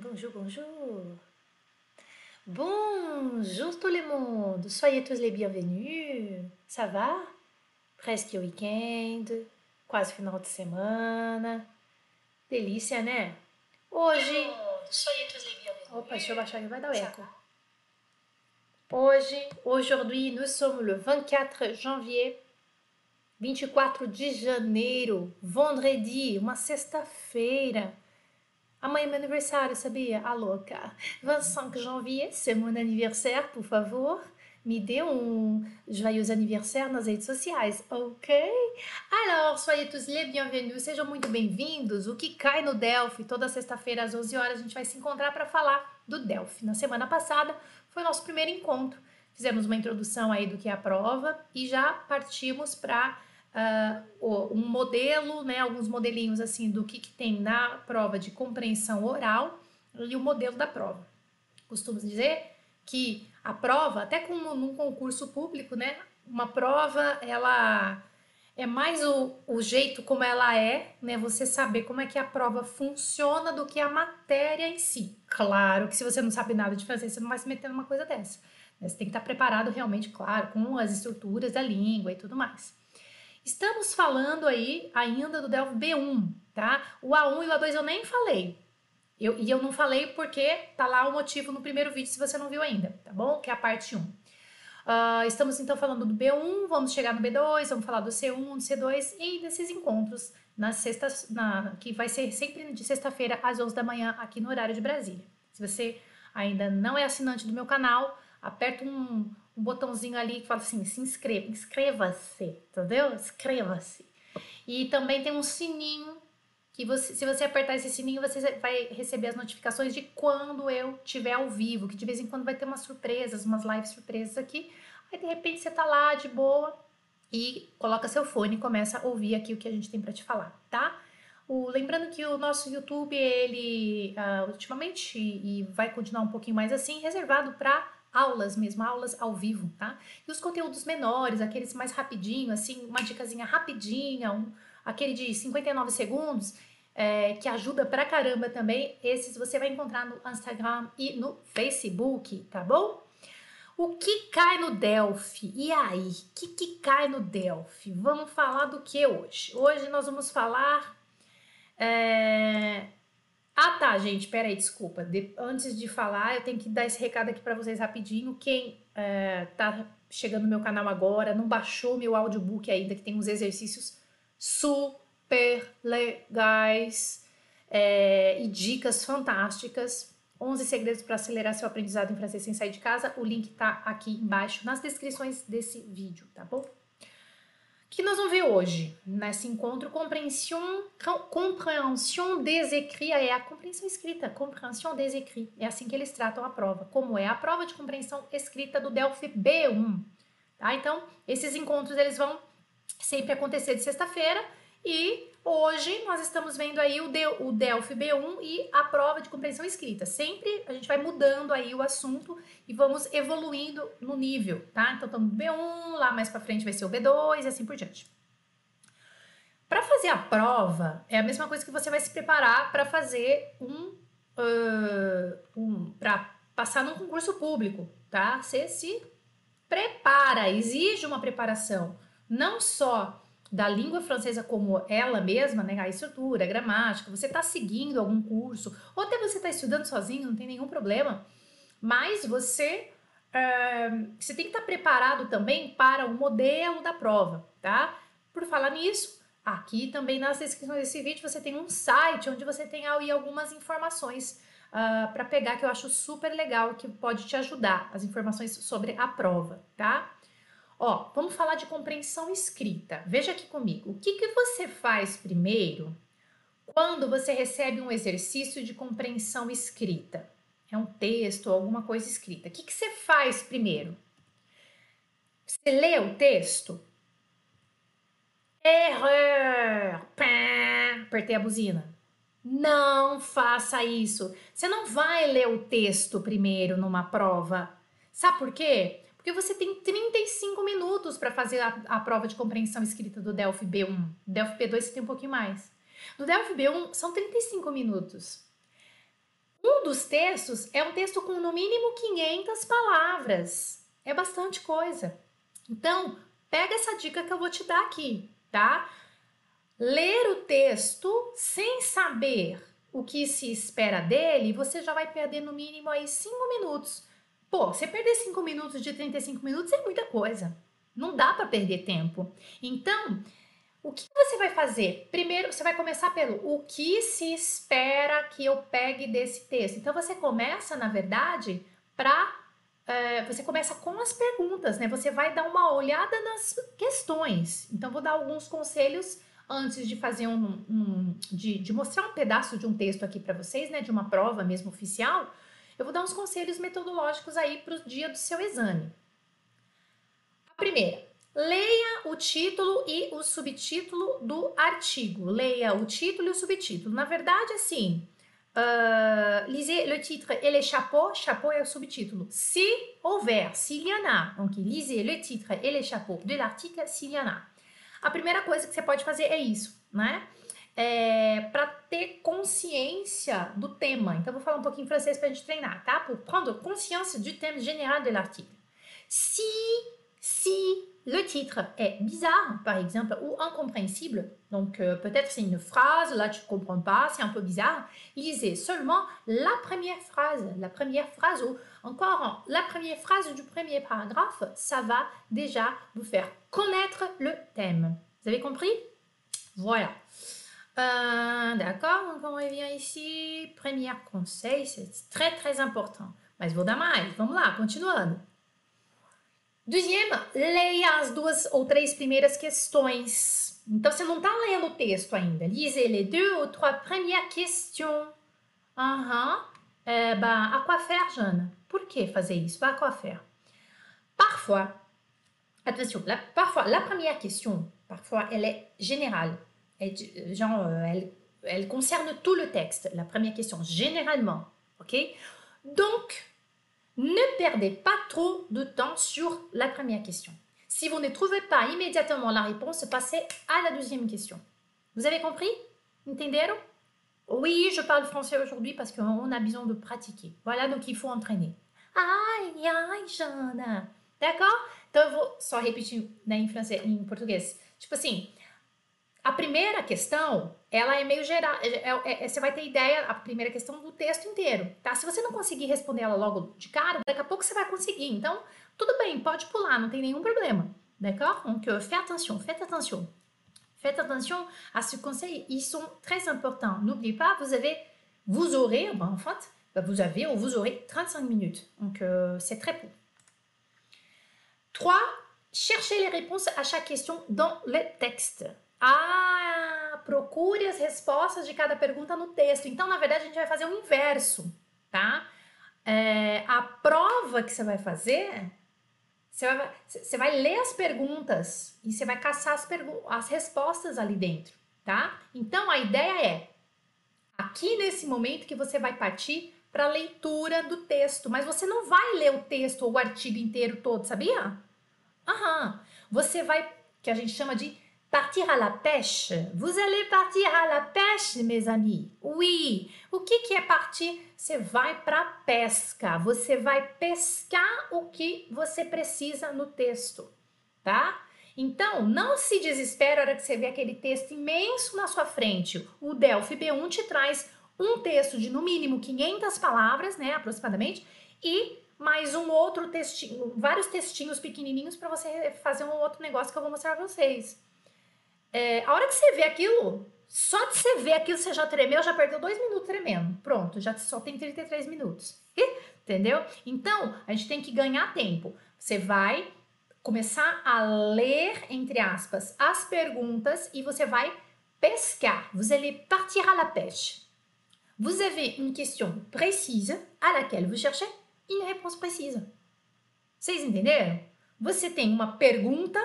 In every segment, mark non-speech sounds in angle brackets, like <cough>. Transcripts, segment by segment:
Bonjour, bonjour. Bonjour tout le monde. Soyez tous les bienvenus. Ça va? Presque weekend, quase final de semana. Delícia, né? Hoje. Opa, deixa eu baixar que vai dar o eco. Hoje, aujourd'hui, nous sommes le 24 janvier, 24 de janeiro, vendredi, uma sexta-feira. Amanhã é meu aniversário, sabia? A louca. 25 janvier, c'est mon anniversaire, por favor. Me dê um joyeux anniversaire nas redes sociais, ok? Alors, soyez tous les bienvenus, sejam muito bem-vindos. O que cai no Delphi, toda sexta-feira às 11 horas, a gente vai se encontrar para falar do Delphi. Na semana passada foi o nosso primeiro encontro. Fizemos uma introdução aí do que é a prova e já partimos para uh, um modelo, né, alguns modelinhos assim do que, que tem na prova de compreensão oral e o modelo da prova. Costumo dizer que a prova, até como num concurso público, né, uma prova ela é mais o, o jeito como ela é, né? Você saber como é que a prova funciona do que a matéria em si. Claro que se você não sabe nada de francês, você não vai se meter numa coisa dessa. Né? Você tem que estar preparado realmente, claro, com as estruturas da língua e tudo mais. Estamos falando aí ainda do Delphi B1, tá? O A1 e o A2 eu nem falei. Eu, e eu não falei porque tá lá o motivo no primeiro vídeo se você não viu ainda, tá bom? Que é a parte 1. Ah, estamos então falando do B1, vamos chegar no B2, vamos falar do C1, do C2 e desses encontros nas sextas, na, que vai ser sempre de sexta-feira às 11 da manhã aqui no horário de Brasília. Se você ainda não é assinante do meu canal, aperta um, um botãozinho ali que fala assim, se inscreva, inscreva-se, entendeu? Inscreva-se. E também tem um sininho que você, se você apertar esse sininho, você vai receber as notificações de quando eu tiver ao vivo, que de vez em quando vai ter umas surpresas, umas lives surpresas aqui. Aí de repente você tá lá de boa e coloca seu fone e começa a ouvir aqui o que a gente tem para te falar, tá? O, lembrando que o nosso YouTube, ele uh, ultimamente e vai continuar um pouquinho mais assim, reservado para aulas mesmo, aulas ao vivo, tá? E os conteúdos menores, aqueles mais rapidinho, assim, uma dicasinha rapidinha, um, aquele de 59 segundos, é, que ajuda pra caramba também, esses você vai encontrar no Instagram e no Facebook, tá bom? O que cai no Delphi? E aí, o que, que cai no Delphi? Vamos falar do que hoje? Hoje nós vamos falar é, ah, tá, gente, peraí, desculpa. De, antes de falar, eu tenho que dar esse recado aqui para vocês rapidinho. Quem é, tá chegando no meu canal agora, não baixou meu audiobook ainda, que tem uns exercícios super legais é, e dicas fantásticas. 11 segredos para acelerar seu aprendizado em francês sem sair de casa. O link tá aqui embaixo nas descrições desse vídeo, tá bom? que nós vamos ver hoje nesse encontro? Compreensão compreensão des écrits. É a compreensão escrita. Compreensão des écrits. É assim que eles tratam a prova. Como é a prova de compreensão escrita do Delphi B1 tá? Então esses encontros eles vão sempre acontecer de sexta-feira e hoje nós estamos vendo aí o, Del, o Delphi B1 e a prova de compreensão escrita. Sempre a gente vai mudando aí o assunto e vamos evoluindo no nível, tá? Então estamos no B1, lá mais para frente vai ser o B2 e assim por diante. Para fazer a prova, é a mesma coisa que você vai se preparar para fazer um, uh, um para passar num concurso público, tá? Você se prepara, exige uma preparação, não só da língua francesa como ela mesma, né, a estrutura, a gramática, você está seguindo algum curso, ou até você está estudando sozinho, não tem nenhum problema, mas você, uh, você tem que estar tá preparado também para o modelo da prova, tá? Por falar nisso, aqui também nas descrições desse vídeo você tem um site onde você tem aí algumas informações uh, ah, para pegar que eu acho super legal, que pode te ajudar, as informações sobre a prova, tá? Ó, vamos falar de compreensão escrita. Veja aqui comigo. O que, que você faz primeiro quando você recebe um exercício de compreensão escrita? É um texto ou alguma coisa escrita. O que, que você faz primeiro? Você lê o texto? Error! Pá, apertei a buzina. Não faça isso. Você não vai ler o texto primeiro numa prova. Sabe por quê? Porque você tem 35 minutos para fazer a, a, prova de compreensão escrita do Delphi B1. Do Delphi B2 você tem um pouquinho mais. No Delphi B1 são 35 minutos. Um dos textos é um texto com no mínimo 500 palavras. É bastante coisa. Então, pega essa dica que eu vou te dar aqui, tá? Ler o texto sem saber o que se espera dele, você já vai perder no mínimo aí 5 minutos. Pô, você perder 5 minutos de 35 minutos é muita coisa. Não dá para perder tempo. Então, o que você vai fazer? Primeiro, você vai começar pelo o que se espera que eu pegue desse texto. Então, você começa, na verdade, para. É, você começa com as perguntas, né? Você vai dar uma olhada nas questões. Então, vou dar alguns conselhos antes de fazer um. um de, de mostrar um pedaço de um texto aqui para vocês, né? De uma prova mesmo oficial. Eu vou dar uns conselhos metodológicos aí para o dia do seu exame. A primeira, Leia o título e o subtítulo do artigo. Leia o título e o subtítulo. Na verdade, assim, uh, lisez le titre et les chapeaux. Chapeau é o subtítulo. Se houver, s'il y en a. Donc, lisez le titre et les chapeaux de l'article, s'il y en a. A primeira coisa que você pode fazer é isso, né? É, para ter consciência do tema. Então, vou falar um pouquinho em francês para a gente treinar, tá? Pour prendre conscience du thème général de l'article. Si, si le titre est bizarre, par exemple, ou incompréhensible, donc euh, peut-être c'est une phrase, là tu ne comprends pas, c'est un peu bizarre, lisez seulement la première phrase, la première phrase ou encore la première phrase du premier paragraphe, ça va déjà vous faire connaître le thème. Vous avez compris? Voilà. D'accord, donc on revient ici. Premier conseil, c'est très très important. Mas vou dar mais, vamos lá, continuando. Deuxième, leia as duas ou três primeiras questões. Então, você não está lendo o texto ainda. Lisez les deux ou trois premières questions. Uhum. É, bah, à quoi faire, Jana? Por que fazer isso? À quoi faire? Parfois, attention, la, parfois, la première question, parfois, elle est générale. Genre, euh, elle, elle concerne tout le texte. La première question, généralement. OK? Donc, ne perdez pas trop de temps sur la première question. Si vous ne trouvez pas immédiatement la réponse, passez à la deuxième question. Vous avez compris? Entenderam Oui, je parle français aujourd'hui parce qu'on a besoin de pratiquer. Voilà, donc il faut entraîner. Ai, ai, Jana. D'accord? Então eu vou só repetir né, em francês, em português. Tipo assim, a primeira questão, ela é meio geral, é, é, é, você vai ter ideia, a primeira questão do texto inteiro, tá? Se você não conseguir responder ela logo de cara, daqui a pouco você vai conseguir. Então, tudo bem, pode pular, não tem nenhum problema. D'accord Donc, euh, faites attention, faites attention. Faites attention à ce conseil, ils sont très importants. N'oubliez pas, vous avez, vous aurez, ben, en fait, vous avez ou vous aurez 35 minutes. Donc, euh, c'est très peu. 3. Cherchez les réponses à chaque question dans le texte. Ah, procure as respostas de cada pergunta no texto. Então, na verdade, a gente vai fazer o inverso, tá? É, a prova que você vai fazer, você vai, você vai ler as perguntas e você vai caçar as, as respostas ali dentro, tá? Então, a ideia é, aqui nesse momento que você vai partir para a leitura do texto, mas você não vai ler o texto ou o artigo inteiro todo, sabia? Aham. Você vai, que a gente chama de Partir à la pêche. Vous allez partir à la pêche, mes amis. Oui. O que, que é partir? Você vai para pesca. Você vai pescar o que você precisa no texto, tá? Então, não se desespere na hora que você vê aquele texto imenso na sua frente. O Delphi B1 te traz um texto de no mínimo 500 palavras, né, aproximadamente, e mais um outro textinho, vários textinhos pequenininhos para você fazer um outro negócio que eu vou mostrar para vocês. É, a hora que você vê aquilo, só de você ver aquilo, você já tremeu, já perdeu dois minutos tremendo. Pronto, já só tem 33 minutos. Entendeu? Então, a gente tem que ganhar tempo. Você vai começar a ler, entre aspas, as perguntas e você vai pescar. Vous allez partir à la pêche. Vous avez une question précise à laquelle vous cherchez une réponse précise. Vocês entenderam? Você tem uma pergunta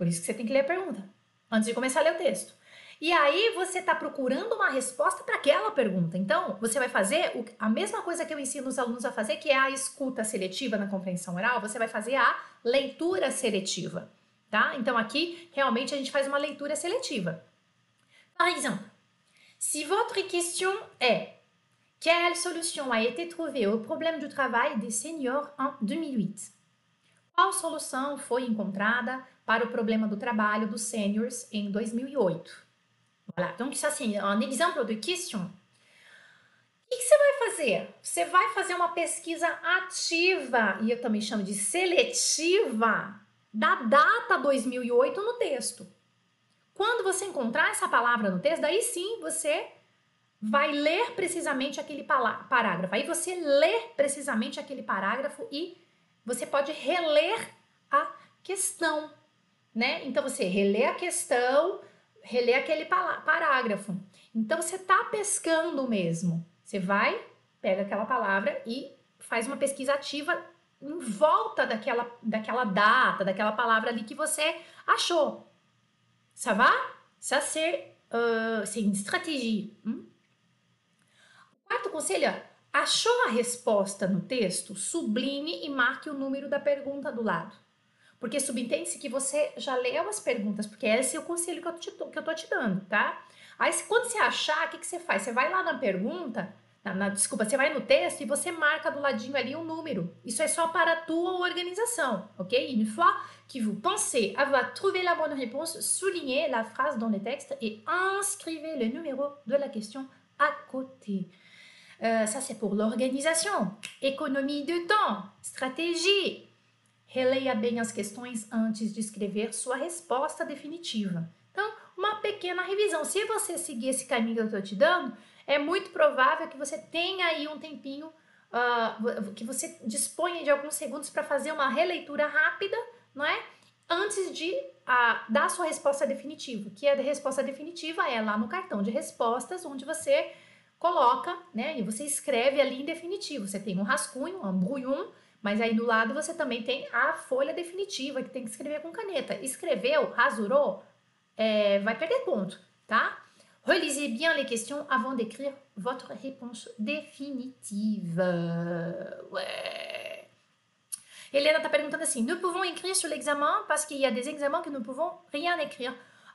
por isso que você tem que ler a pergunta, antes de começar a ler o texto. E aí você está procurando uma resposta para aquela pergunta. Então, você vai fazer a mesma coisa que eu ensino os alunos a fazer, que é a escuta seletiva na compreensão oral, você vai fazer a leitura seletiva, tá? Então, aqui, realmente, a gente faz uma leitura seletiva. Par exemple, si votre question est Quelle solution a été trouvée au problème du travail des seniors en 2008? Qual solução foi encontrada para o problema do trabalho dos seniors em 2008? Voilà, donc ça c'est un exemple de question. O que você vai fazer? Você vai fazer uma pesquisa ativa, e eu também chamo de seletiva, da data 2008 no texto. Quando você encontrar essa palavra no texto, daí sim você vai ler precisamente aquele parágrafo. Aí você lê precisamente aquele parágrafo e você pode reler a questão, né? Então você relê a questão, relê aquele parágrafo. Então você tá pescando mesmo. Você vai, pega aquela palavra e faz uma pesquisa ativa em volta daquela, daquela data, daquela palavra ali que você achou. Ça va? Ça c'est uh, une stratégie. Hum? O quarto conselho é Achou a resposta no texto? Sublinhe e marque o número da pergunta do lado. Porque subentende-se que você já leu as perguntas, porque esse é o conselho que eu, te, que eu tô te dando, tá? Aí, quando você achar, o que, que você faz? Você vai lá na pergunta, na, na, desculpa, você vai no texto e você marca do ladinho ali um número. Isso é só para a tua organização, ok? Une fois que vous pensez avoir trouvé la bonne réponse, soulignez la phrase dans le texte et inscrivez le numéro de la question à côté. Uh, ça, c'est pour l'organisation. Economie de temps, stratégie. Releia bem as questões antes de escrever sua resposta definitiva. Então, uma pequena revisão. Se você seguir esse caminho que eu estou te dando, é muito provável que você tenha aí um tempinho, uh, que você disponha de alguns segundos para fazer uma releitura rápida, não é? Antes de uh, dar sua resposta definitiva. Que a resposta definitiva é lá no cartão de respostas, onde você coloca, né? E você escreve ali em definitivo. Você tem um rascunho, um brouillon, mas aí do lado você também tem a folha definitiva que tem que escrever com caneta. Escreveu, rasurou, é, vai perder ponto, tá? Relisez bien les questions avant d'écrire votre réponse définitive. Ouais. Helena tá perguntando assim: Nous pouvons écrire sur l'examen parce qu'il y a des examens que nous pouvons rien écrire.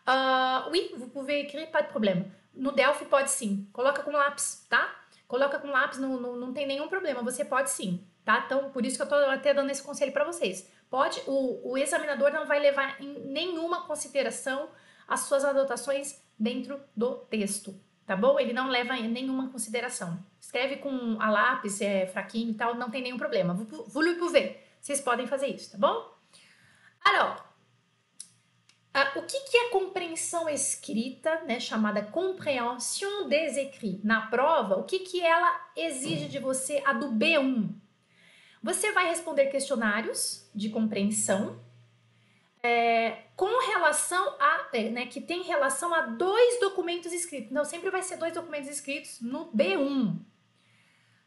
Uh, oui, vous pouvez écrire, pas de problème. No Delphi pode sim. Coloca com lápis, tá? Coloca com lápis, não, não, não tem nenhum problema. Você pode sim, tá? Então, por isso que eu tô até dando esse conselho para vocês. Pode, o, o examinador não vai levar em nenhuma consideração as suas anotações dentro do texto, tá bom? Ele não leva em nenhuma consideração. Escreve com a lápis, é fraquinho e tal, não tem nenhum problema. Vous le pouvez. Vocês podem fazer isso, tá bom? Alors, ah, o que, que é compreensão escrita, né, chamada comprehension des écrits? Na prova, o que, que ela exige de você, a do B1? Você vai responder questionários de compreensão é, com relação a, é, né, que tem relação a dois documentos escritos. Então, sempre vai ser dois documentos escritos no B1.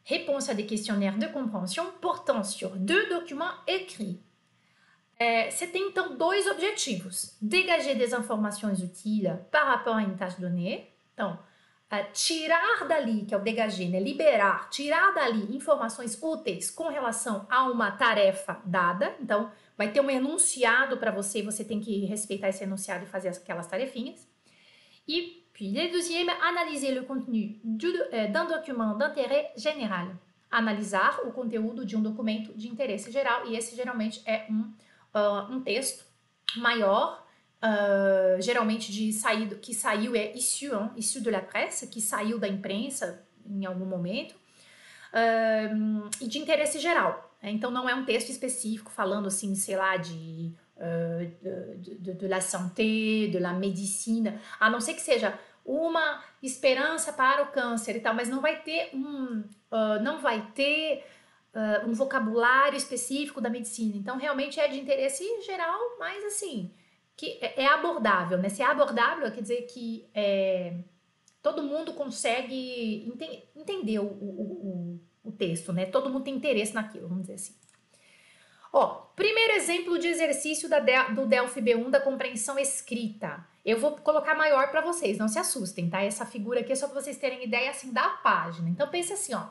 Réponse à des questionnaires de compréhension portant sur deux documents écrits. É, você tem então dois objetivos: dégager des informações utiles par rapport à une tâche donnée. Então, tirar dali, que é o dégager, né? liberar, tirar dali informações úteis com relação a uma tarefa dada. Então, vai ter um enunciado para você, você tem que respeitar esse enunciado e fazer aquelas tarefinhas. E, puis, le deuxième, analyser le contenu euh, d'un document d'intérêt général. Analisar o conteúdo de um documento de interesse geral, e esse geralmente é um uh, um texto maior, uh, geralmente de saído, que saiu é issu, hein, issu de la presse, que saiu da imprensa em algum momento, uh, e de interesse geral. Né? Então não é um texto específico falando assim, sei lá, de de, de, de, la santé, de la medicina, a não ser que seja uma esperança para o câncer e tal, mas não vai ter um, uh, não vai ter uh, um vocabulário específico da medicina. Então, realmente é de interesse geral, mas assim, que é, é abordável, né? Se é abordável, quer dizer que é, todo mundo consegue ente entender o, o, o, o texto, né? Todo mundo tem interesse naquilo, vamos dizer assim. Ó, primeiro exemplo de exercício da, do Delphi B1 da compreensão escrita. Eu vou colocar maior para vocês, não se assustem, tá? Essa figura aqui é só para vocês terem ideia assim da página. Então pense assim, ó.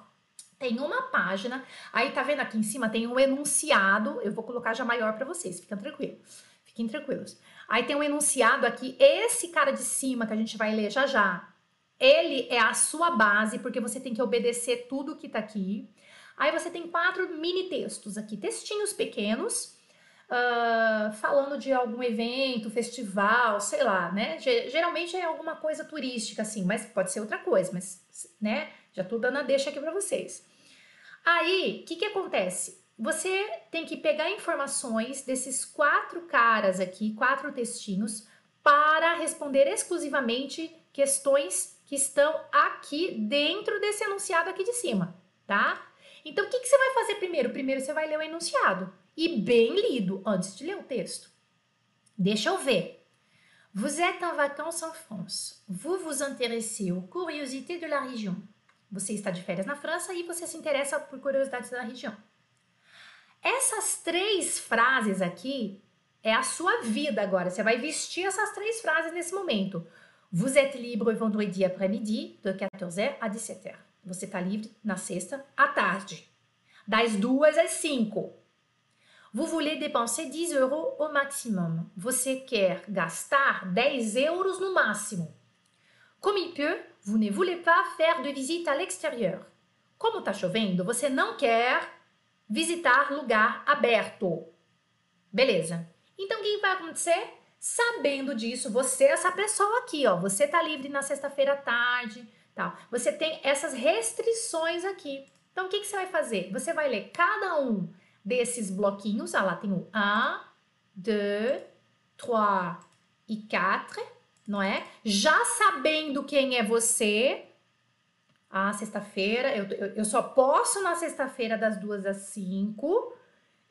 Tem uma página, aí tá vendo aqui em cima tem um enunciado, eu vou colocar já maior para vocês, fiquem tranquilos. Fiquem tranquilos. Aí tem um enunciado aqui, esse cara de cima que a gente vai ler já já, ele é a sua base, porque você tem que obedecer tudo que tá aqui. Aí você tem quatro mini textos aqui, textinhos pequenos, uh, falando de algum evento, festival, sei lá, né? Geralmente é alguma coisa turística, assim, mas pode ser outra coisa, mas, né? Já tô dando a deixa aqui para vocês. Aí, o que que acontece? Você tem que pegar informações desses quatro caras aqui, quatro textinhos, para responder exclusivamente questões que estão aqui dentro desse enunciado aqui de cima, tá? Então, o que, que você vai fazer primeiro? Primeiro você vai ler o enunciado e bem lido antes de ler o texto. Deixa eu ver. Vous êtes en vacances en France. Vous vous intéressez aux curiosités de la région. Você está de férias na França e você se interessa por curiosidades da região. Essas três frases aqui é a sua vida agora. Você vai vestir essas três frases nesse momento. Vous êtes libre vendredi après-midi, de 14h à 17h. Você está livre na sexta à tarde, das duas às cinco. Vous voulez dépenser 10 euros au maximum. Você quer gastar 10 euros no máximo. Comme il peut, vous ne voulez pas faire de visite à l'extérieur. Como está chovendo, você não quer visitar lugar aberto. Beleza. Então o que vai acontecer? Sabendo disso, você essa pessoa aqui, ó, você tá livre na sexta-feira à tarde, tal. Você tem essas restrições aqui. Então o que, que você vai fazer? Você vai ler cada um desses bloquinhos, ah lá tem o 1, 2, 3 e 4, não é? Já sabendo quem é você, ah, sexta-feira, eu, eu, eu, só posso na sexta-feira das duas às 5.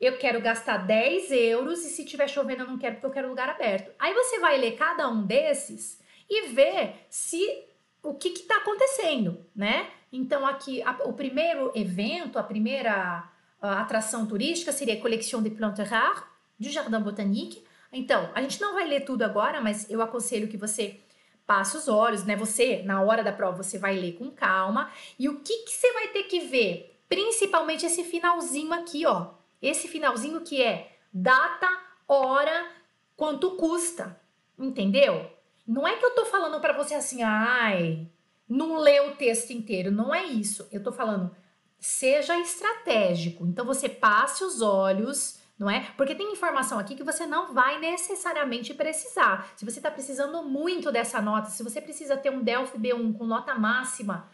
Eu quero gastar 10 euros e se tiver chovendo eu não quero porque eu quero lugar aberto. Aí você vai ler cada um desses e ver se o que está acontecendo, né? Então aqui a, o primeiro evento, a primeira a atração turística seria a Collection de Plantes Rares do Jardim Botanique. Então, a gente não vai ler tudo agora, mas eu aconselho que você passe os olhos, né? Você, na hora da prova, você vai ler com calma. E o que, que você vai ter que ver? Principalmente esse finalzinho aqui, ó. Esse finalzinho que é data, hora, quanto custa. Entendeu? Não é que eu tô falando para você assim, ai, não lê o texto inteiro. Não é isso. Eu tô falando seja estratégico. Então você passe os olhos, não é? Porque tem informação aqui que você não vai necessariamente precisar. Se você está precisando muito dessa nota, se você precisa ter um Delphi B1 com nota máxima,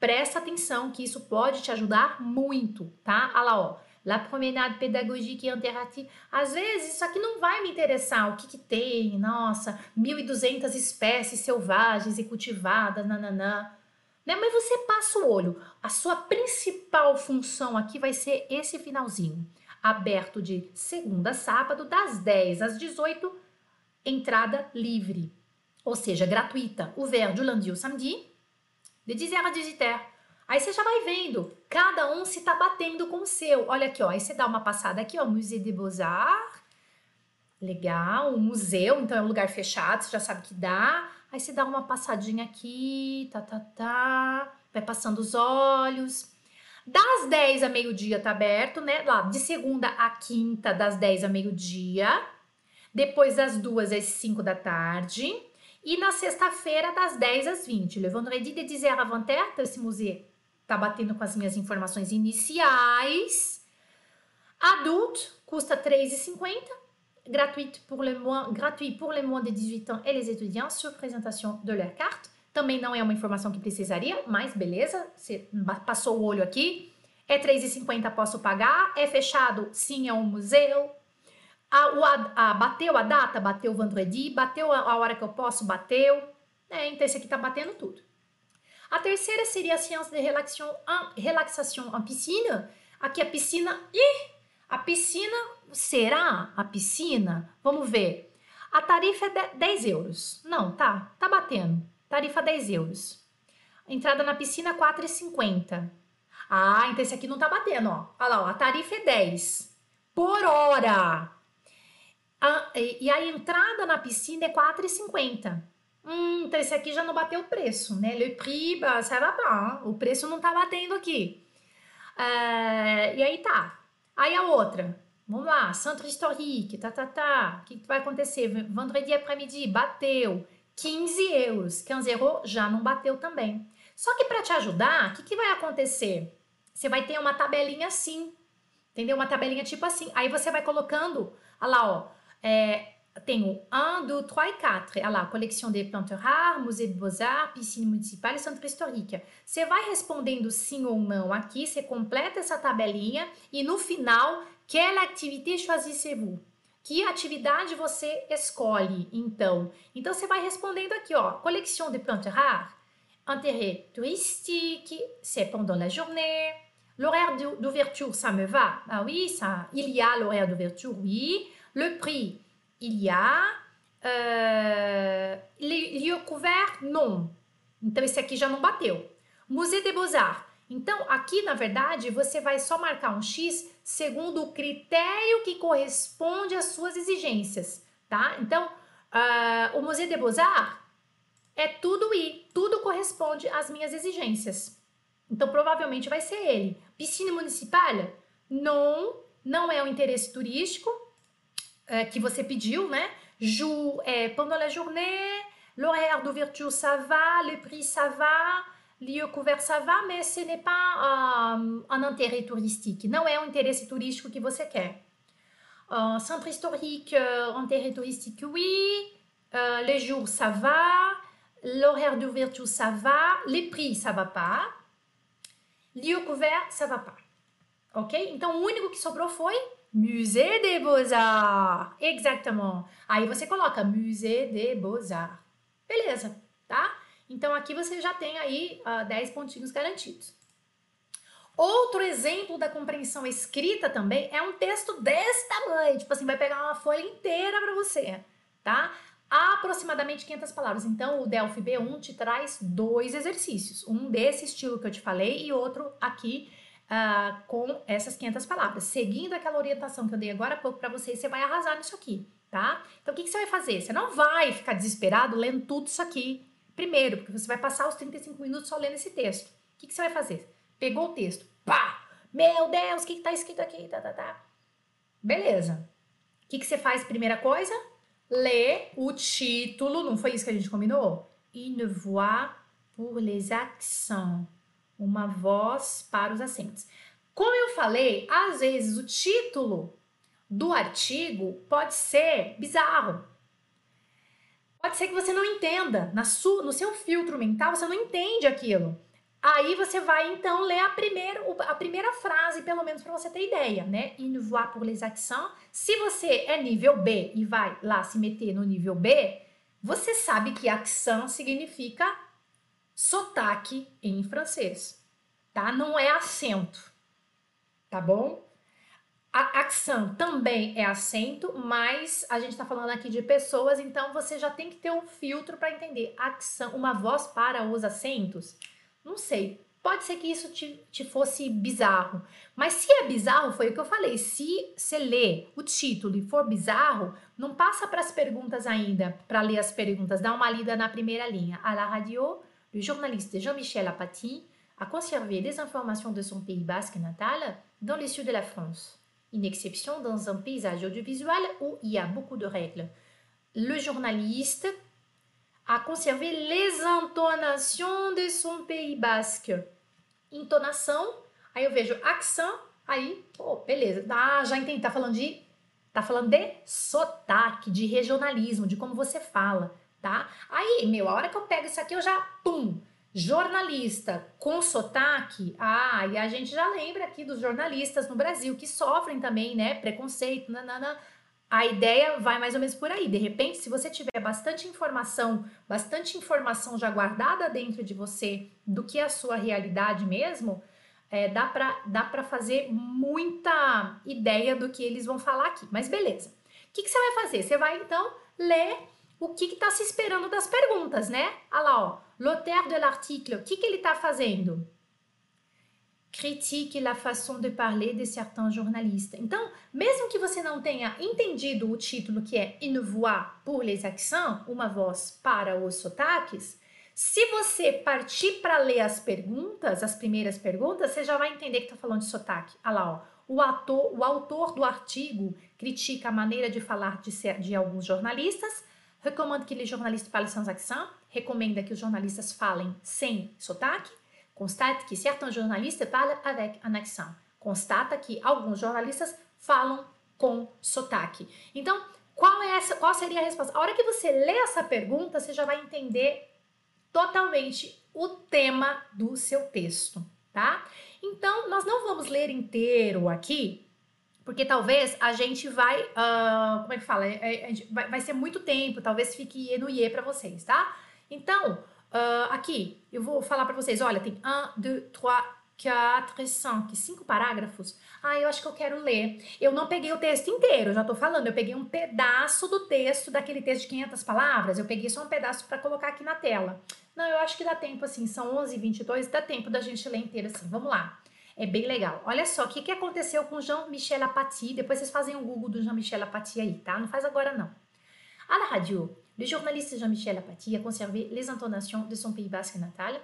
presta atenção que isso pode te ajudar muito, tá? Olha lá, ó. La promenade pédagogique et interative. Às vezes, isso aqui não vai me interessar. O que, que tem? Nossa, 1.200 espécies selvagens e cultivadas, nananã né? Mas você passa o olho. A sua principal função aqui vai ser esse finalzinho, aberto de segunda a sábado, das 10 às 18, entrada livre, ou seja, gratuita. O ver du lundi au samedi, de 10 à 18 Aí você já vai vendo, cada um se tá batendo com o seu. Olha aqui, ó, aí você dá uma passada aqui, ó, Musée des Beaux-Arts. Legal, um museu, então é um lugar fechado, você já sabe que dá. Aí você dá uma passadinha aqui, tá, tá, tá, vai passando os olhos. Das 10 a meio-dia tá aberto, né? Lá, de segunda a quinta, das 10 a meio-dia. Depois das 2 às 5 da tarde. E na sexta-feira, das 10 às 20. Le vendredi de 10 à 20 esse museu tá batendo com as minhas informações iniciais. Adulto custa 3,50 gratuite pour les gratuit pour les moins de 18 ans et les étudiants sur présentation de leur carte. Também não é uma informação que precisaria, mas beleza, você passou o olho aqui. É 3,50 posso pagar? É fechado? Sim, é um museu. A, o, a, a, bateu a data? Bateu o vendredi. Bateu a, a hora que eu posso? Bateu. É, então esse aqui tá batendo tudo. A terceira seria a ciência de relaxação, relaxação en piscina. Aqui a piscina. Ih, a piscina será a piscina? Vamos ver. A tarifa é 10 euros. Não, tá, tá batendo. Tarifa 10 euros. Entrada na piscina 4,50. Ah, então esse aqui não tá batendo, ó. Olha lá, ó, a tarifa é 10 por hora. A, e a entrada na piscina é 4,50. Hum, então esse aqui já não bateu o preço, né? Le prix, ça pas. O preço não tá batendo aqui. Uh, e aí tá. Aí a outra. Vamos lá, centre historique, tá, tá, tá. O que, que vai acontecer? Vendredi après-midi, bateu. 15 euros. 15 euros já não bateu também. Só que para te ajudar, o que, que vai acontecer? Você vai ter uma tabelinha assim, entendeu? Uma tabelinha tipo assim. Aí você vai colocando, olha lá, ó, é, tem o 1, 2, 3 e 4. Olha lá, coleção de plantes rares, Musée de Beaux-Arts, piscine municipal e centro histórico. Você vai respondendo sim ou não aqui, você completa essa tabelinha e no final, quelle activité choisissez-vous? Que atividade você escolhe, então? Então, você vai respondendo aqui, ó, coleção de plantes rares, intérêt touristique, c'est pendant la journée, L'horaire d'ouverture, ça me va. Ah oui, ça, il y a l'horaire d'ouverture, oui. Le prix, il y a. Uh, lieu couvert, não. Então, esse aqui já não bateu. Musée des Beaux-Arts. Então, aqui, na verdade, você vai só marcar um X segundo o critério que corresponde às suas exigências, tá? Então, uh, o Musée des Beaux-Arts é tudo I, tudo corresponde às minhas exigências. Então, provavelmente vai ser ele. Piscina municipal? Não, não é o interesse turístico é, que você pediu, né? Jour, é, pendant la journée, l'horaire d'ouverture ça va, le prix ça va, lieu couvert ça va, mais ce n'est pas um, un intérêt touristique. Não é o interesse turístico que você quer. Uh, centre historique, uh, intérêt touristique, oui. Les jours, ça va. L'horaire d'ouverture, ça va. Les prix, ça va pas. Lieu couvert, ça va pas. Ok? Então, o único que sobrou foi Musée des Beaux-Arts. Exatamente. Aí você coloca Musée des Beaux-Arts? Beleza, tá? Então, aqui você já tem aí uh, ah, 10 pontinhos garantidos. Outro exemplo da compreensão escrita também é um texto desse tamanho. Tipo assim, vai pegar uma folha inteira para você, tá? aproximadamente 500 palavras. Então, o Delphi B1 te traz dois exercícios, um desse estilo que eu te falei e outro aqui uh, com essas 500 palavras. Seguindo aquela orientação que eu dei agora há pouco para vocês, você vai arrasar nisso aqui, tá? Então, o que, que você vai fazer? Você não vai ficar desesperado lendo tudo isso aqui primeiro, porque você vai passar os 35 minutos só lendo esse texto. O que, que você vai fazer? Pegou o texto, pá! Meu Deus, o que, que tá escrito aqui? Tá, tá, tá. Beleza. O que, que você faz? Primeira coisa, lê o título, não foi isso que a gente combinou? Une voix pour les accents. Uma voz para os acentos. Como eu falei, às vezes o título do artigo pode ser bizarro. Pode ser que você não entenda. Na sua, no seu filtro mental, você não entende aquilo. Aí você vai então ler a primeira, a primeira frase, pelo menos para você ter ideia, né? Une voix pour les accents. Se você é nível B e vai lá se meter no nível B, você sabe que accent significa sotaque em francês, tá? Não é acento, tá bom? A accent também é acento, mas a gente está falando aqui de pessoas, então você já tem que ter um filtro para entender. Accent, uma voz para os acentos não sei. Pode ser que isso te, te fosse bizarro. Mas se é bizarro, foi o que eu falei. Se você lê o título e for bizarro, não passa para as perguntas ainda, para ler as perguntas. Dá uma lida na primeira linha. À la radio, le journaliste Jean-Michel Apathy a conservé les informations de son pays basque natal dans les sud de la France. Une exception dans un paysage audiovisuel où il y a beaucoup de règles. Le journaliste a conserver les entonations de son Pays Basque. Entonação, aí eu vejo accent, aí, pô, beleza. Ah, já entendi, tá falando de tá falando de sotaque, de regionalismo, de como você fala, tá? Aí, meu, a hora que eu pego isso aqui, eu já pum, jornalista com sotaque. Ah, e a gente já lembra aqui dos jornalistas no Brasil que sofrem também, né, preconceito, nanana a ideia vai mais ou menos por aí. De repente, se você tiver bastante informação, bastante informação já guardada dentro de você do que é a sua realidade mesmo, é, dá para dá pra fazer muita ideia do que eles vão falar aqui. Mas beleza. O que, que você vai fazer? Você vai então ler o que está se esperando das perguntas, né? Olha lá, ó. L'auteur de l'article, o que, que ele está fazendo? critique la façon de parler de certains journalistes. Então, mesmo que você não tenha entendido o título que é Une voix pour les accents, uma voz para os sotaques, se você partir para ler as perguntas, as primeiras perguntas, você já vai entender que está falando de sotaque. Olha lá, ó. O, ator, o autor do artigo critica a maneira de falar de, de alguns jornalistas, recomenda que les journalistes parlent sans accent, recomenda que os jornalistas falem sem sotaque, Constate que certains journalistes parlent avec accent. Constata que alguns jornalistas falam com sotaque. Então, qual é essa? Qual seria a resposta? A hora que você lê essa pergunta, você já vai entender totalmente o tema do seu texto, tá? Então, nós não vamos ler inteiro aqui, porque talvez a gente vai, uh, como é que fala? É, é, vai, vai ser muito tempo, talvez fique iê no iê para vocês, tá? Então, Uh, aqui, eu vou falar para vocês, olha, tem um, dois, três, quatro, cinco, cinco parágrafos. Ah, eu acho que eu quero ler. Eu não peguei o texto inteiro, já tô falando, eu peguei um pedaço do texto, daquele texto de 500 palavras, eu peguei só um pedaço para colocar aqui na tela. Não, eu acho que dá tempo, assim, são 11 22 dá tempo da gente ler inteiro assim, vamos lá. É bem legal. Olha só, o que, que aconteceu com Jean-Michel Apathy, depois vocês fazem o Google do Jean-Michel Apathy aí, tá? Não faz agora não. À la radio, Le journaliste Jean-Michel Apathy a conservé les intonations de son Pays basque natal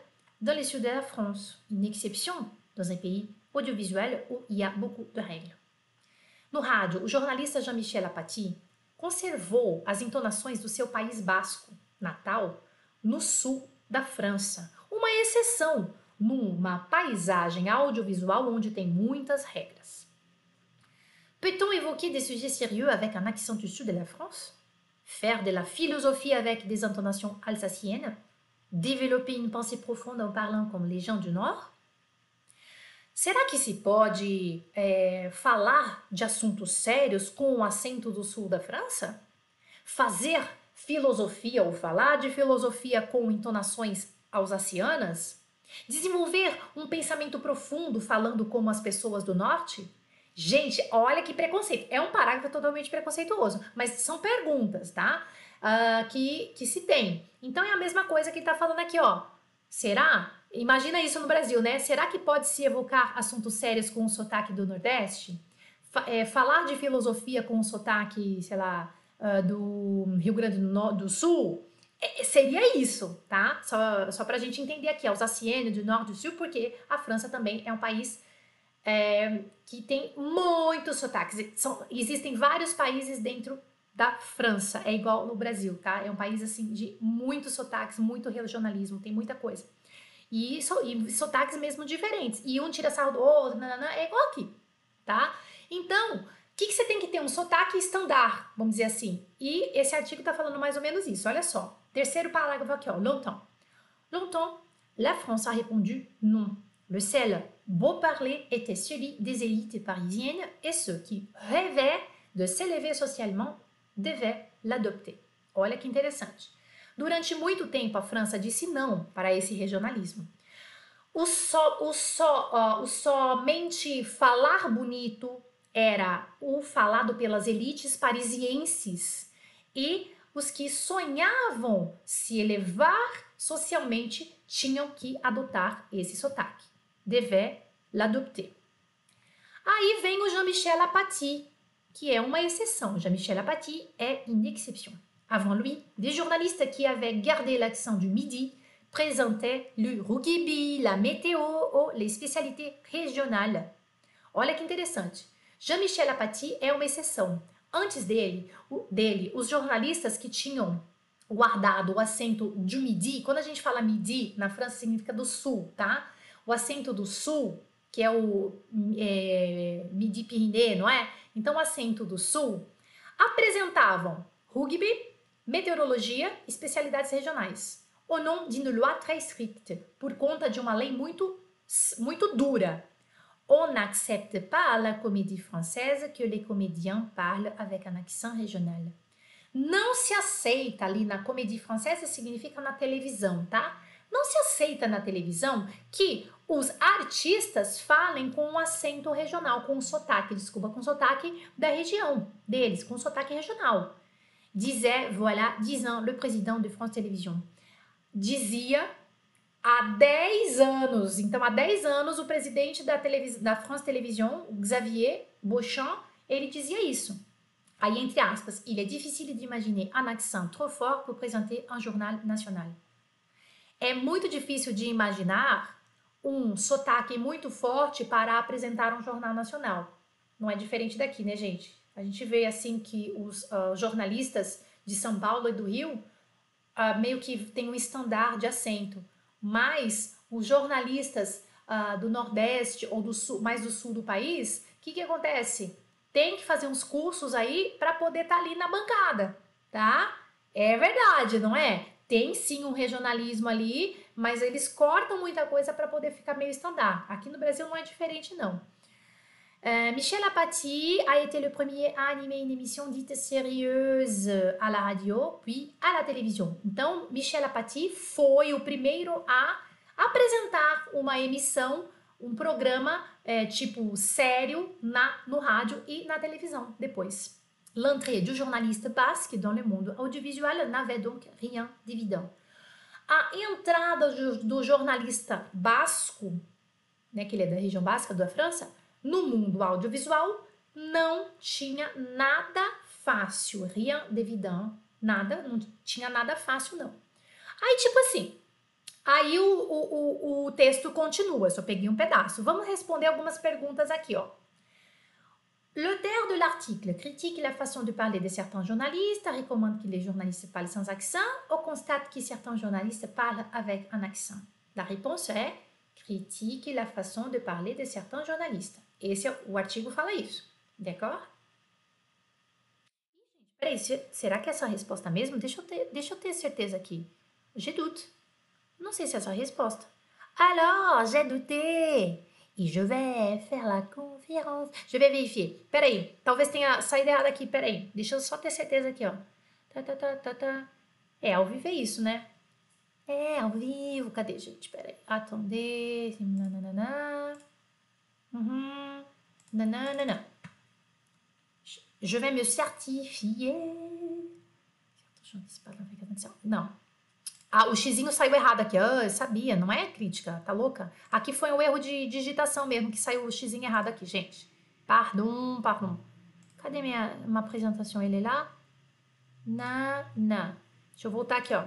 dans le sud de la France, une exception dans un pays audiovisuel où il y a beaucoup de règles. No rádio, o jornalista Jean-Michel Apathy conservou as entonações do seu país basco natal no sul da França, uma exceção numa paisagem audiovisual onde tem muitas regras. Peut-on évoquer des sujets sérieux avec un accent du sud de la France faire de la philosophie avec des intonations alsaciennes, développer une pensée profonde en parlant comme les gens du Nord? Será que se pode é, falar de assuntos sérios com o acento do sul da França? Fazer filosofia ou falar de filosofia com entonações alsacianas? Desenvolver um pensamento profundo falando como as pessoas do norte? Gente, olha que preconceito. É um parágrafo totalmente preconceituoso, mas são perguntas, tá? Uh, que, que se tem. Então é a mesma coisa que tá falando aqui, ó. Será? Imagina isso no Brasil, né? Será que pode se evocar assuntos sérios com o sotaque do Nordeste? É, falar de filosofia com o sotaque, sei lá, uh, do Rio Grande do, no do Sul? É, seria isso, tá? Só, só pra gente entender aqui, Alsacienne, do Norte e do Sul, porque a França também é um país é, que tem muitos sotaques. São, existem vários países dentro da França, é igual no Brasil, tá? É um país assim de muitos sotaques, muito regionalismo, tem muita coisa. E, e sotaques mesmo diferentes. E um tira sarro do outro, nanana, é igual aqui, tá? Então, o que, que você tem que ter? Um sotaque estandar, vamos dizer assim. E esse artigo tá falando mais ou menos isso, olha só. Terceiro parágrafo aqui, ó. Longtemps. Longtemps, la France a répondu non. Le seul beau parler était celui des élites parisiennes et ceux qui rêvaient de s'élever socialement devaient l'adopter. Olha que interessante. Durante muito tempo, a França disse não para esse regionalismo. O, só, o, só, uh, o somente falar bonito era o falado pelas elites parisienses e os que sonhavam se elevar socialmente tinham que adotar esse sotaque devait l'adopter. Aí vem o Jean-Michel Apathy, qui est une exception. Jean-Michel Apathy est une exception. Avant lui, des journalistes qui avaient gardé l'accent du midi présentaient le rugby, la météo ou les spécialités régionales. Olha que interessante. Jean-Michel Apathy é uma exceção. Antes dele, dele, os jornalistas que tinham guardado o acento do midi, quando a gente fala midi, na França significa do sul, tá? o acento do sul, que é o é, Midi-Pyrénées, não é? Então, o acento do sul, apresentavam rugby, meteorologia, especialidades regionais. Au nom d'une loi très stricte, por conta de uma lei muito, muito dura. On n'accepte pas la comédie française que les comédiens parlent avec un accent régional. Não se aceita ali na comédie française, significa na televisão, tá? Não se aceita na televisão que os artistas falem com um acento regional, com um sotaque, desculpa, com sotaque da região deles, com sotaque regional. Disait, voilà, disant le président de France Télévisions. Dizia há 10 anos. Então, há 10 anos, o presidente da, da France Télévision, Xavier Beauchamp, ele dizia isso. Aí, entre aspas, il est difficile d'imaginer un accent trop fort pour présenter un journal national. É muito difícil de imaginar um sotaque muito forte para apresentar um jornal nacional. Não é diferente daqui, né, gente? A gente vê assim que os uh, jornalistas de São Paulo e do Rio uh, meio que tem um estandar de acento, mas os jornalistas uh, do Nordeste ou do sul, mais do sul do país, o que, que acontece? Tem que fazer uns cursos aí para poder estar tá ali na bancada, tá? É verdade, não é? Tem sim um regionalismo ali, mas eles cortam muita coisa para poder ficar meio estandar. Aqui no Brasil não é diferente, não. Euh, Michel Apathy a été le premier à animer une émission dite sérieuse à la radio, puis à la télévision. Então, Michel Apathy foi o primeiro a apresentar uma emissão, um programa é, tipo sério na, no rádio e na televisão depois. L'entrée du journaliste basque dans le monde audiovisuel n'avait donc rien d'évident. A entrada do, jornalista basco, né, que ele é da região basca da França, no mundo audiovisual não tinha nada fácil, rien d'évident, nada, não tinha nada fácil não. Aí tipo assim, aí o, o, o, texto continua, só peguei um pedaço. Vamos responder algumas perguntas aqui, ó. L'auteur de l'article critique la façon de parler de certains journalistes, recommande que les journalistes parlent sans accent ou constate que certains journalistes parlent avec un accent. La réponse est critique la façon de parler de certains journalistes. Esse é, o artigo fala isso, d'accord? Peraí, será que essa resposta mesmo? Deixa eu ter, deixa eu ter certeza aqui. J'ai doute. Não sei se é essa a resposta. Alors, j'ai douté. E je vais faire la conférence. Je vais vérifier. Peraí, talvez tenha saído errado aqui. Peraí, deixa eu só ter certeza aqui, ó. Tá, tá, tá, tá, tá. É, ao vivo é isso, né? É, ao vivo. Cadê, gente? Peraí. Attendez. Nananana. Uhum. Nanana. Je vais me certifier. Não. Ah, o xizinho saiu errado aqui. Ah, eu sabia, não é crítica, tá louca? Aqui foi um erro de digitação mesmo, que saiu o xizinho errado aqui, gente. Pardon, pardon. Cadê minha apresentação? Ele é lá? Na, na. Deixa eu voltar aqui, ó.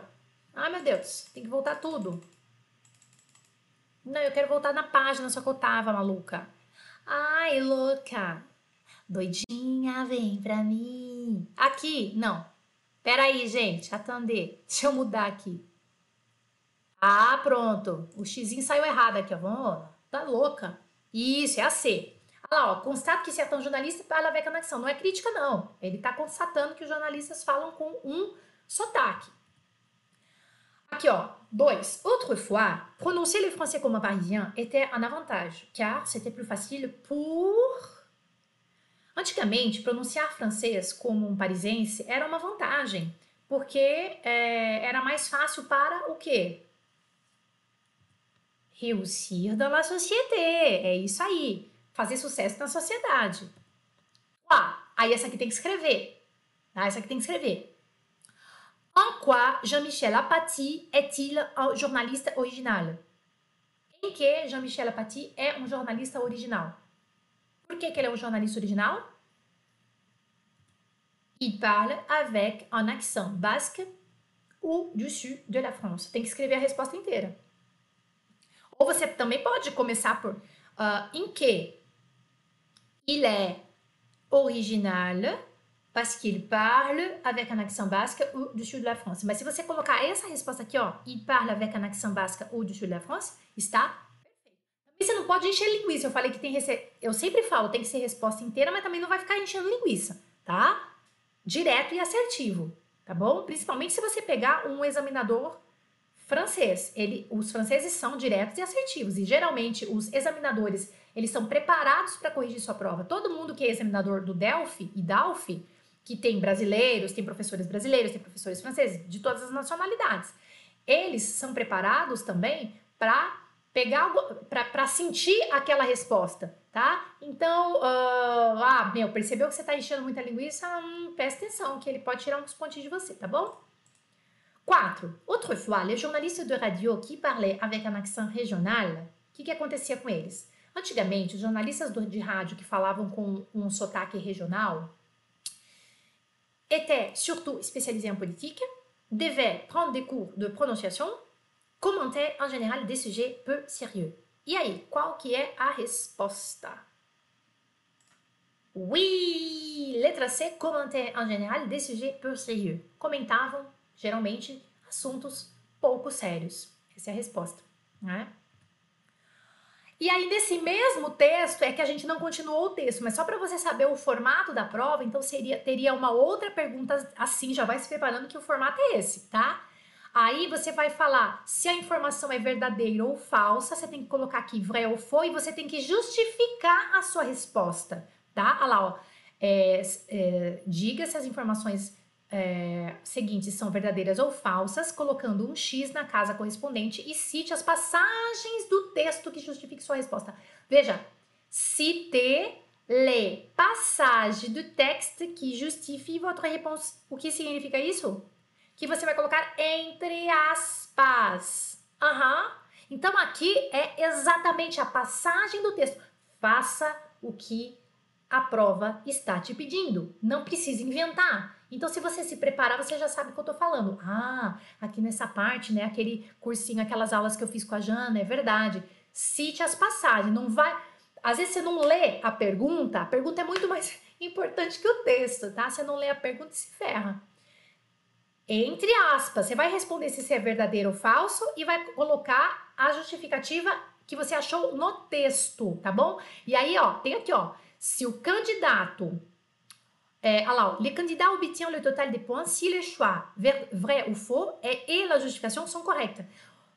Ai, meu Deus, tem que voltar tudo. Não, eu quero voltar na página, só que eu tava maluca. Ai, louca. Doidinha, vem pra mim. Aqui, não. Peraí, gente, atender. Deixa eu mudar aqui. Ah, pronto. O xizinho saiu errado aqui, ó. Vamos, tá louca. Isso, é a C. Olha lá, ó. Constato que certains journalistes parlent avec un accent. Não é crítica, não. Ele tá constatando que os jornalistas falam com um sotaque. Aqui, ó. Dois. Autrefois, prononcer le français comme un parisien était un avantage, car c'était plus facile pour. Antigamente, pronunciar francês como um parisiense era uma vantagem, porque é, era mais fácil para o quê? Réussir dans la société. É isso aí. Fazer sucesso na sociedade. Ah, aí essa aqui tem que escrever. Ah, essa aqui tem que escrever. En quoi Jean-Michel Apathy est-il un journaliste original? Em que Jean-Michel Apathy é um jornalista original? Por que, que ele é um jornalista original? Il parle avec un accent basque ou du sud de la France. Tem que escrever a resposta inteira. Ou você também pode começar por uh, em que il est original parce qu'il parle avec un accent basque sud de la France. Mas se você colocar essa resposta aqui, ó, il parle avec un accent basque sud de la France, está perfeito. Também você não pode encher linguiça. Eu falei que tem rece... eu sempre falo, tem que ser resposta inteira, mas também não vai ficar enchendo linguiça, tá? Direto e assertivo, tá bom? Principalmente se você pegar um examinador francês. Ele, os franceses são diretos e assertivos e geralmente os examinadores eles são preparados para corrigir sua prova. Todo mundo que é examinador do Delphi e Dalphi que tem brasileiros, tem professores brasileiros, tem professores franceses, de todas as nacionalidades. Eles são preparados também para pegar, para sentir aquela resposta, tá? Então, uh, ah, meu, percebeu que você está enchendo muita linguiça? Hum, presta atenção, que ele pode tirar uns pontinhos de você, tá bom? Quatro. Autrefois, les journalistes de radio qui parlaient avec un accent régional, o que, que acontecia com eles? Antigamente, os jornalistas de rádio que falavam com um sotaque regional étaient surtout spécialisés en politique, devaient prendre des cours de prononciation, commentaient en général des sujets peu sérieux. E aí, qual que é a resposta? Oui! Letra C, commentaient en général des sujets peu sérieux. Comentavam, geralmente, assuntos pouco sérios. Essa é a resposta, né? E aí, nesse mesmo texto, é que a gente não continuou o texto, mas só para você saber o formato da prova, então seria, teria uma outra pergunta assim, já vai se preparando que o formato é esse, tá? Aí você vai falar se a informação é verdadeira ou falsa, você tem que colocar aqui vrai ou faux e você tem que justificar a sua resposta, tá? Olha lá, ó. É, é, diga se as informações é, seguintes são verdadeiras ou falsas, colocando um X na casa correspondente e cite as passagens do texto que justifique sua resposta. Veja, cite les passagens do texte que justifie votre réponse. O que significa isso? Que você vai colocar entre aspas. Aham. Uhum. Então aqui é exatamente a passagem do texto. Faça o que a prova está te pedindo. Não precisa inventar. Então, se você se preparar, você já sabe o que eu tô falando. Ah, aqui nessa parte, né? Aquele cursinho, aquelas aulas que eu fiz com a Jana, é verdade. Cite as passagens, não vai. Às vezes você não lê a pergunta, a pergunta é muito mais <laughs> importante que o texto, tá? Você não lê a pergunta e se ferra. Entre aspas, você vai responder se é verdadeiro ou falso e vai colocar a justificativa que você achou no texto, tá bom? E aí, ó, tem aqui, ó. Se o candidato alors, les candidats obtiennent le total des points si les choix vrai ou faux et, et la justification são correctas.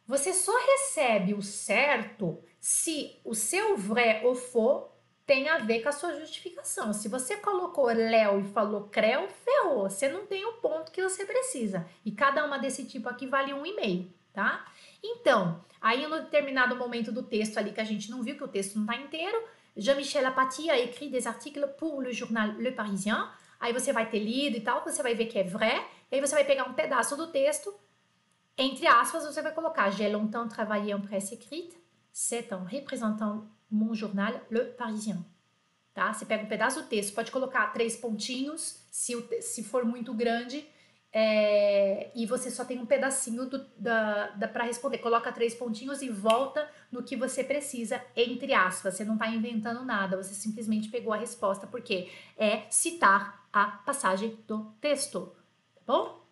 Você só recebe o certo se o seu vrai ou faux tem a ver com a sua justificação. Se você colocou Léo e falou Creu, ferrou. Você não tem o ponto que você precisa. E cada uma desse tipo aqui vale um e meio, tá? Então, aí no determinado momento do texto ali que a gente não viu, que o texto não está inteiro, Jean-Michel Apathy a écrit des articles pour le journal Le Parisien. Aí você vai ter lido e tal, você vai ver que é vrai. E aí você vai pegar um pedaço do texto, entre aspas, você vai colocar J'ai longtemps travaillé en presse écrite, c'est en représentant mon journal Le Parisien. Tá? Você pega um pedaço do texto, pode colocar três pontinhos, se, se for muito grande, é, e você só tem um pedacinho do, da, da para responder. Coloca três pontinhos e volta no que você precisa, entre aspas. Você não está inventando nada, você simplesmente pegou a resposta, porque é citar a passagem do texto, tá bom?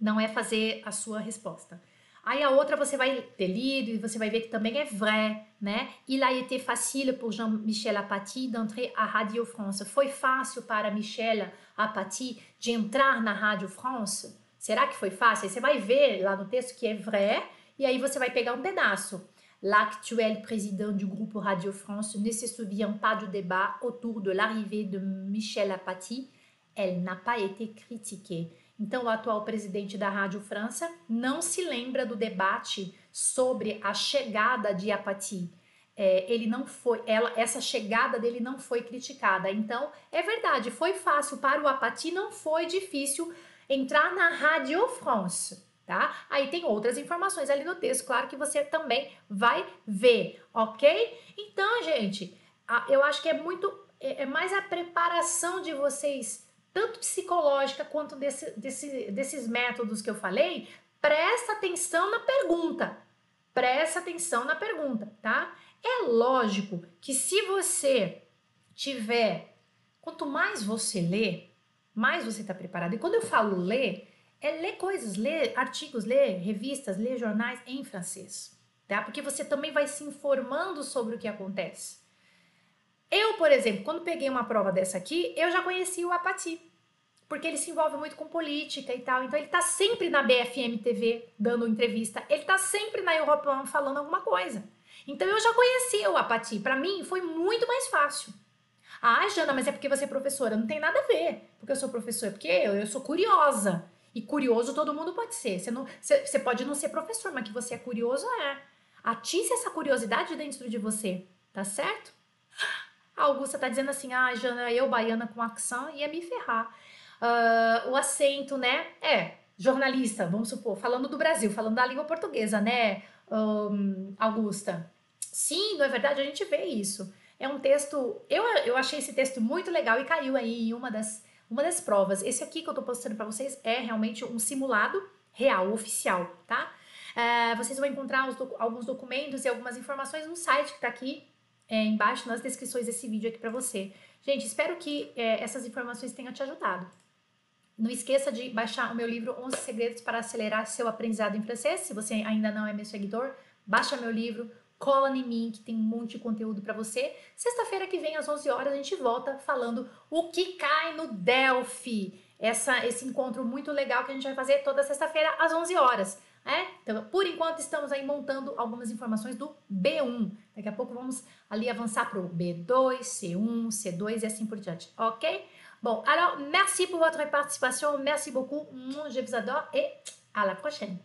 Não é fazer a sua resposta. Aí a outra você vai ter lido e você vai ver que também é vrai, né? Il a été facile pour Jean-Michel Apathy d'entrer à Radio France. Foi fácil para Michel Apathy de entrar na Rádio France? Será que foi fácil? Aí você vai ver lá no texto que é vrai e aí você vai pegar um pedaço. L'actuel président du groupe Radio France ne se souvient pas du débat autour de l'arrivée de Michel Apathy. Elle n'a pas été critiquée. Então, o atual presidente da Rádio França não se lembra do debate sobre a chegada de Apathy. É, ele não foi, ela, essa chegada dele não foi criticada. Então, é verdade, foi fácil para o Apathy, não foi difícil entrar na Rádio France, tá? Aí tem outras informações ali no texto, claro que você também vai ver, ok? Então, gente, eu acho que é muito, é, é mais a preparação de vocês tanto psicológica quanto desse, desse, desses métodos que eu falei, presta atenção na pergunta. Presta atenção na pergunta, tá? É lógico que se você tiver, quanto mais você lê, mais você está preparado. E quando eu falo ler, é ler coisas, ler artigos, ler revistas, ler jornais em francês, tá? Porque você também vai se informando sobre o que acontece. Eu, por exemplo, quando peguei uma prova dessa aqui, eu já conheci o Apati, porque ele se envolve muito com política e tal. Então ele tá sempre na BFM TV dando entrevista, ele tá sempre na Europa falando alguma coisa. Então eu já conhecia o Apati, para mim foi muito mais fácil. Ah, Jana, mas é porque você é professora. Não tem nada a ver porque eu sou professora, porque eu, eu sou curiosa. E curioso todo mundo pode ser. Você, não, você, você pode não ser professor, mas que você é curioso é. Atice essa curiosidade dentro de você, tá certo? A Augusta tá dizendo assim: ah, Jana, eu baiana com accent ia me ferrar. Uh, o acento, né? É, jornalista, vamos supor, falando do Brasil, falando da língua portuguesa, né, um, Augusta? Sim, não é verdade? A gente vê isso. É um texto. Eu, eu achei esse texto muito legal e caiu aí em uma das, uma das provas. Esse aqui que eu tô postando para vocês é realmente um simulado real, oficial, tá? Uh, vocês vão encontrar docu alguns documentos e algumas informações no site que tá aqui é, embaixo nas descrições desse vídeo aqui para você. Gente, espero que é, essas informações tenham te ajudado. Não esqueça de baixar o meu livro 11 Segredos para Acelerar Seu Aprendizado em Francês. Se você ainda não é meu seguidor, baixa meu livro, cola em mim que tem um monte de conteúdo para você. Sexta-feira que vem às 11 horas a gente volta falando o que cai no Delphi. Essa, esse encontro muito legal que a gente vai fazer toda sexta-feira às 11 horas. É? Então, por enquanto, estamos aí montando algumas informações do B1. Daqui a pouco vamos ali avançar para o B2, C1, C2 e assim por diante, ok? Bon, alors, merci pour votre participation, merci beaucoup, je vous adore et à la prochaine.